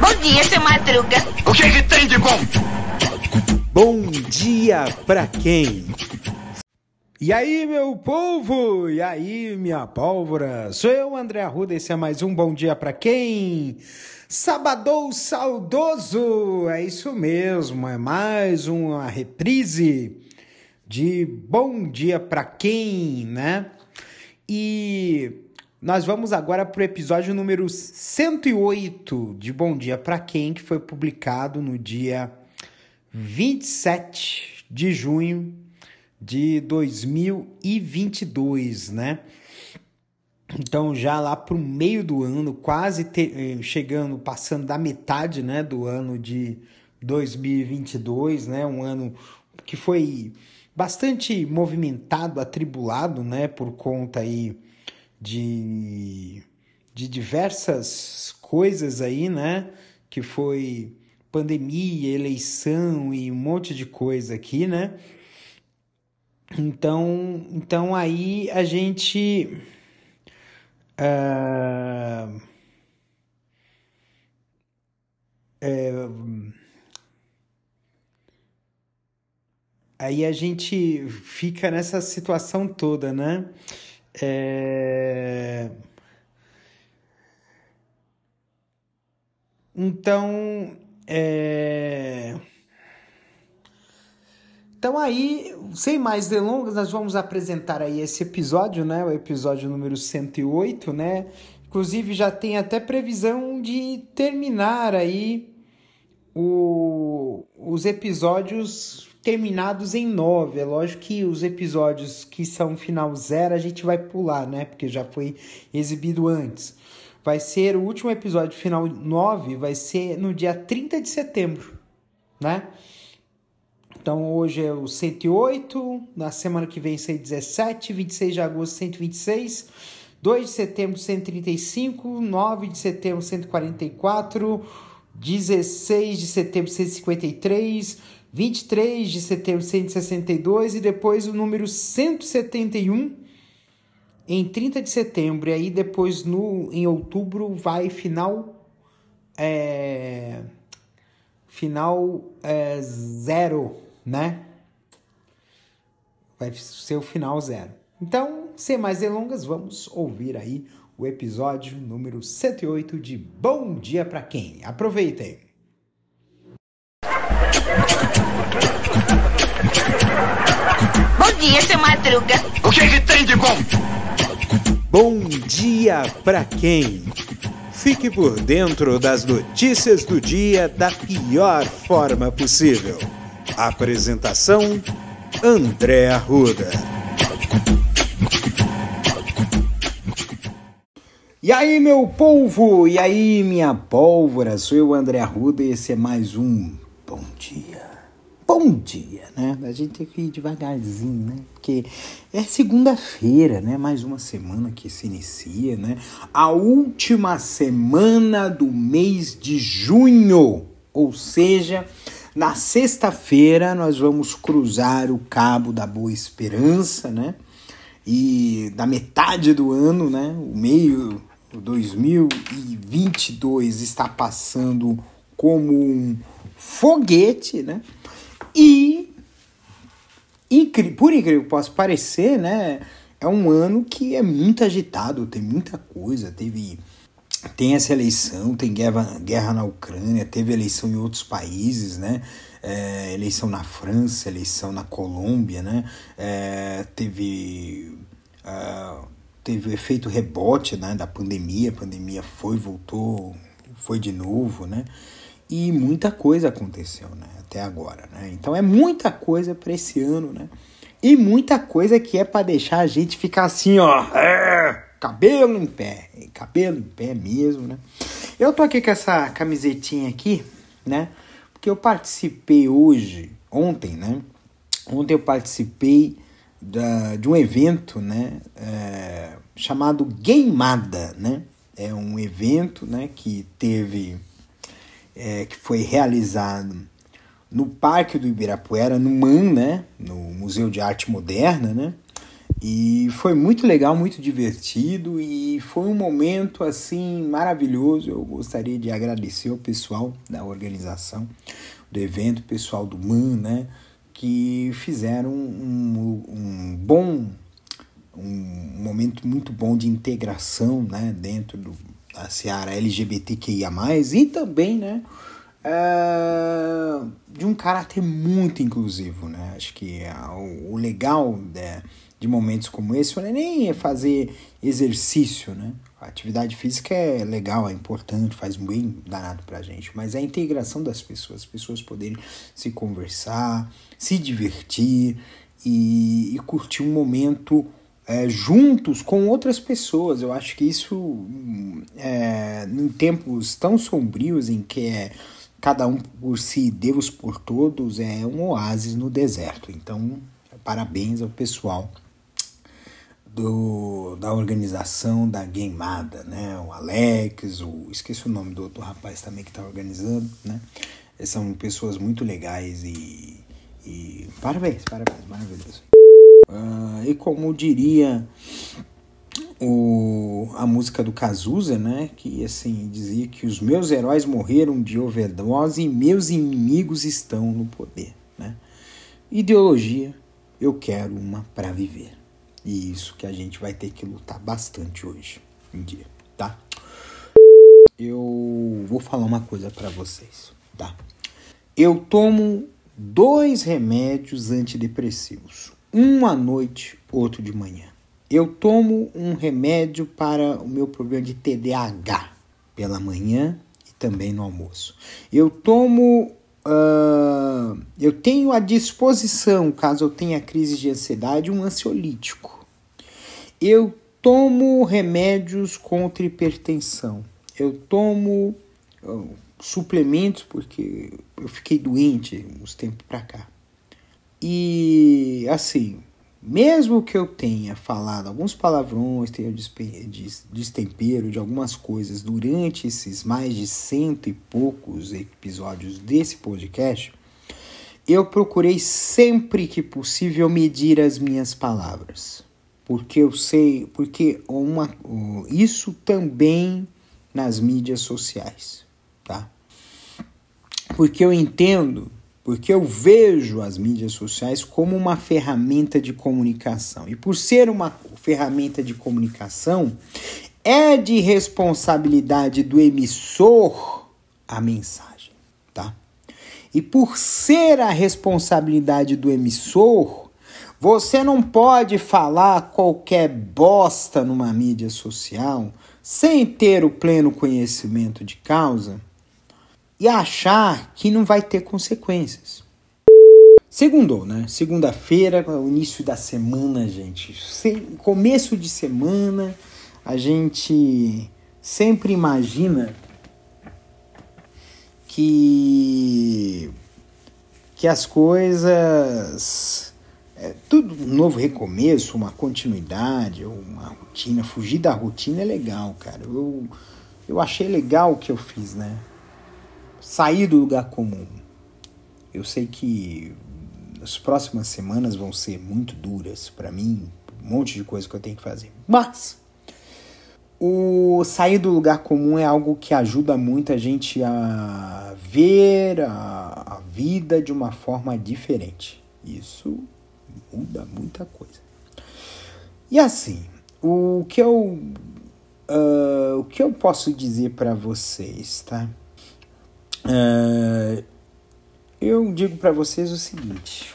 Bom dia, seu Madruga. O que, que tem de bom? Bom dia pra quem? E aí, meu povo? E aí, minha pólvora? Sou eu, André Arruda, esse é mais um Bom Dia Pra Quem? Sabadou saudoso! É isso mesmo, é mais uma reprise de Bom Dia Pra Quem, né? E nós vamos agora para o episódio número 108 de Bom Dia Pra Quem, que foi publicado no dia 27 de junho de 2022, né? Então já lá para o meio do ano, quase te, eh, chegando, passando da metade, né, do ano de 2022, né? Um ano que foi bastante movimentado, atribulado, né, por conta aí de, de diversas coisas aí, né, que foi pandemia, eleição e um monte de coisa aqui, né? Então, então aí a gente uh, é, aí a gente fica nessa situação toda, né? É... Então, é... Então aí, sem mais delongas, nós vamos apresentar aí esse episódio, né? O episódio número 108, né? Inclusive já tem até previsão de terminar aí o, os episódios terminados em nove. É lógico que os episódios que são final zero a gente vai pular, né? Porque já foi exibido antes. Vai ser o último episódio final 9, vai ser no dia 30 de setembro, né? Então hoje é o 108, na semana que vem 117, 26 de agosto 126, 2 de setembro 135, 9 de setembro 144, 16 de setembro 153, 23 de setembro 162 e depois o número 171 em 30 de setembro. E aí depois no, em outubro vai final. É, final é, zero né? Vai ser o final zero. Então, sem mais delongas, vamos ouvir aí o episódio número 108 de Bom Dia para Quem. Aproveitem! Bom dia, seu Madruga. O que, que tem de bom? Bom dia para quem? Fique por dentro das notícias do dia da pior forma possível. Apresentação: André Arruda. E aí, meu povo? E aí, minha pólvora? Sou eu, André Arruda, e esse é mais um Bom Dia. Bom dia, né? A gente tem que ir devagarzinho, né? Porque é segunda-feira, né? Mais uma semana que se inicia, né? A última semana do mês de junho, ou seja, na sexta-feira nós vamos cruzar o Cabo da Boa Esperança, né? E da metade do ano, né? O meio, o 2022 está passando como um foguete, né? E por incrível que possa parecer, né? É um ano que é muito agitado, tem muita coisa, teve tem essa eleição, tem guerra, guerra na Ucrânia, teve eleição em outros países, né? É, eleição na França, eleição na Colômbia, né? É, teve, uh, teve o efeito rebote né, da pandemia, a pandemia foi, voltou, foi de novo, né? E muita coisa aconteceu, né? Até agora, né? Então é muita coisa para esse ano, né? E muita coisa que é para deixar a gente ficar assim, ó. É cabelo em pé, cabelo em pé mesmo, né? Eu tô aqui com essa camisetinha aqui, né? Porque eu participei hoje, ontem, né? Ontem eu participei da, de um evento, né? É, chamado Gameada, né? É um evento, né? Que teve, é, que foi realizado no Parque do Ibirapuera, no MAN, né? No Museu de Arte Moderna, né? E foi muito legal, muito divertido e foi um momento assim maravilhoso. Eu gostaria de agradecer ao pessoal da organização do evento, pessoal do MAN, né, que fizeram um, um bom, um momento muito bom de integração, né, dentro do, da seara LGBTQIA+, e também, né, é, de um caráter muito inclusivo, né, acho que é o, o legal, né, de momentos como esse, não é nem fazer exercício, né? A atividade física é legal, é importante, faz bem danado pra gente, mas é a integração das pessoas, as pessoas poderem se conversar, se divertir e, e curtir um momento é, juntos com outras pessoas. Eu acho que isso, é, em tempos tão sombrios em que é cada um por si, Deus por todos, é um oásis no deserto. Então, parabéns ao pessoal do, da organização da Gameada, né? O Alex, o, esqueci o nome do outro rapaz também que está organizando, né? São pessoas muito legais e, e parabéns, parabéns, maravilhoso. Uh, e como diria o, a música do Cazuza, né? Que assim dizia que os meus heróis morreram de overdose e meus inimigos estão no poder, né? Ideologia, eu quero uma para viver. E isso que a gente vai ter que lutar bastante hoje em dia, tá? Eu vou falar uma coisa para vocês, tá? Eu tomo dois remédios antidepressivos, um à noite, outro de manhã. Eu tomo um remédio para o meu problema de TDAH pela manhã e também no almoço. Eu tomo Uh, eu tenho à disposição, caso eu tenha crise de ansiedade, um ansiolítico. Eu tomo remédios contra hipertensão. Eu tomo uh, suplementos porque eu fiquei doente uns tempos para cá. E assim, mesmo que eu tenha falado alguns palavrões, tenha destempero de algumas coisas durante esses mais de cento e poucos episódios desse podcast, eu procurei sempre que possível medir as minhas palavras porque eu sei, porque uma, isso também nas mídias sociais, tá? Porque eu entendo, porque eu vejo as mídias sociais como uma ferramenta de comunicação. E por ser uma ferramenta de comunicação, é de responsabilidade do emissor a mensagem, tá? E por ser a responsabilidade do emissor, você não pode falar qualquer bosta numa mídia social sem ter o pleno conhecimento de causa e achar que não vai ter consequências. Segundou, né? Segunda-feira, o início da semana, gente. Começo de semana, a gente sempre imagina que que as coisas é, tudo um novo recomeço, uma continuidade, uma rotina, fugir da rotina é legal, cara. Eu, eu achei legal o que eu fiz, né? Sair do lugar comum. Eu sei que as próximas semanas vão ser muito duras para mim, um monte de coisa que eu tenho que fazer. Mas o sair do lugar comum é algo que ajuda muito a gente a ver a, a vida de uma forma diferente. Isso muda muita coisa. E assim, o que eu uh, o que eu posso dizer para vocês, tá? Uh, eu digo para vocês o seguinte.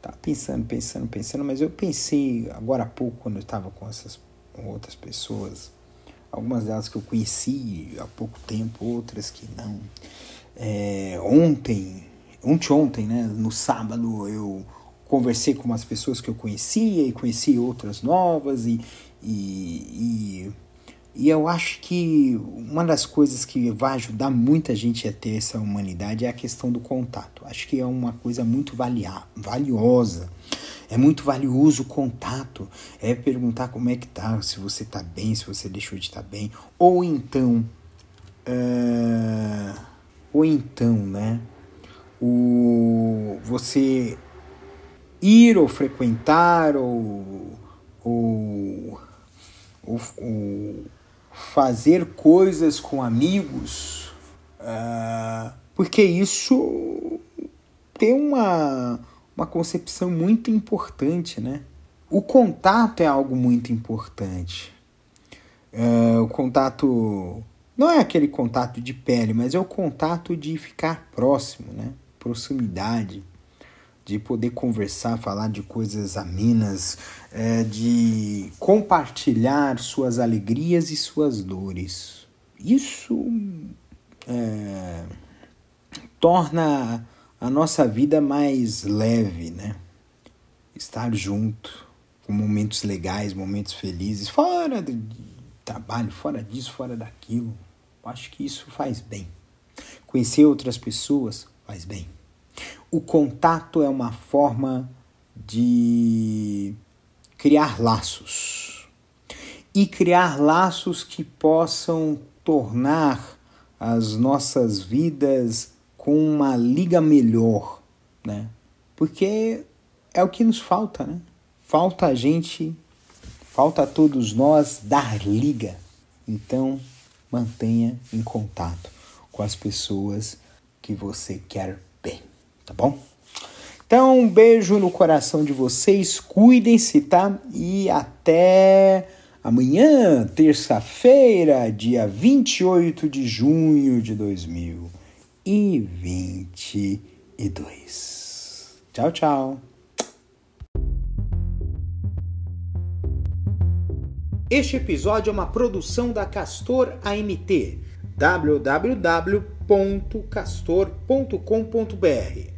tá pensando, pensando, pensando, mas eu pensei agora há pouco quando eu estava com essas outras pessoas, algumas delas que eu conheci há pouco tempo, outras que não. É, ontem ontem, ontem, né, no sábado, eu conversei com umas pessoas que eu conhecia e conheci outras novas e, e, e, e, eu acho que uma das coisas que vai ajudar muita gente a ter essa humanidade é a questão do contato. Acho que é uma coisa muito valiosa. É muito valioso o contato. É perguntar como é que tá, se você tá bem, se você deixou de estar tá bem. Ou então. Uh, ou então, né? o, você ir ou frequentar ou, ou, ou, ou fazer coisas com amigos, uh, porque isso tem uma, uma concepção muito importante, né? O contato é algo muito importante. Uh, o contato não é aquele contato de pele, mas é o contato de ficar próximo, né? Proximidade, de poder conversar, falar de coisas amenas, é, de compartilhar suas alegrias e suas dores. Isso é, torna a nossa vida mais leve, né? Estar junto com momentos legais, momentos felizes, fora de trabalho, fora disso, fora daquilo. Acho que isso faz bem. Conhecer outras pessoas faz bem. O contato é uma forma de criar laços. E criar laços que possam tornar as nossas vidas com uma liga melhor, né? Porque é o que nos falta, né? Falta a gente, falta a todos nós dar liga. Então, mantenha em contato com as pessoas que você quer tá bom? Então, um beijo no coração de vocês, cuidem-se, tá? E até amanhã, terça-feira, dia 28 de junho de 2022. Tchau, tchau. Este episódio é uma produção da Castor AMT. www.castor.com.br.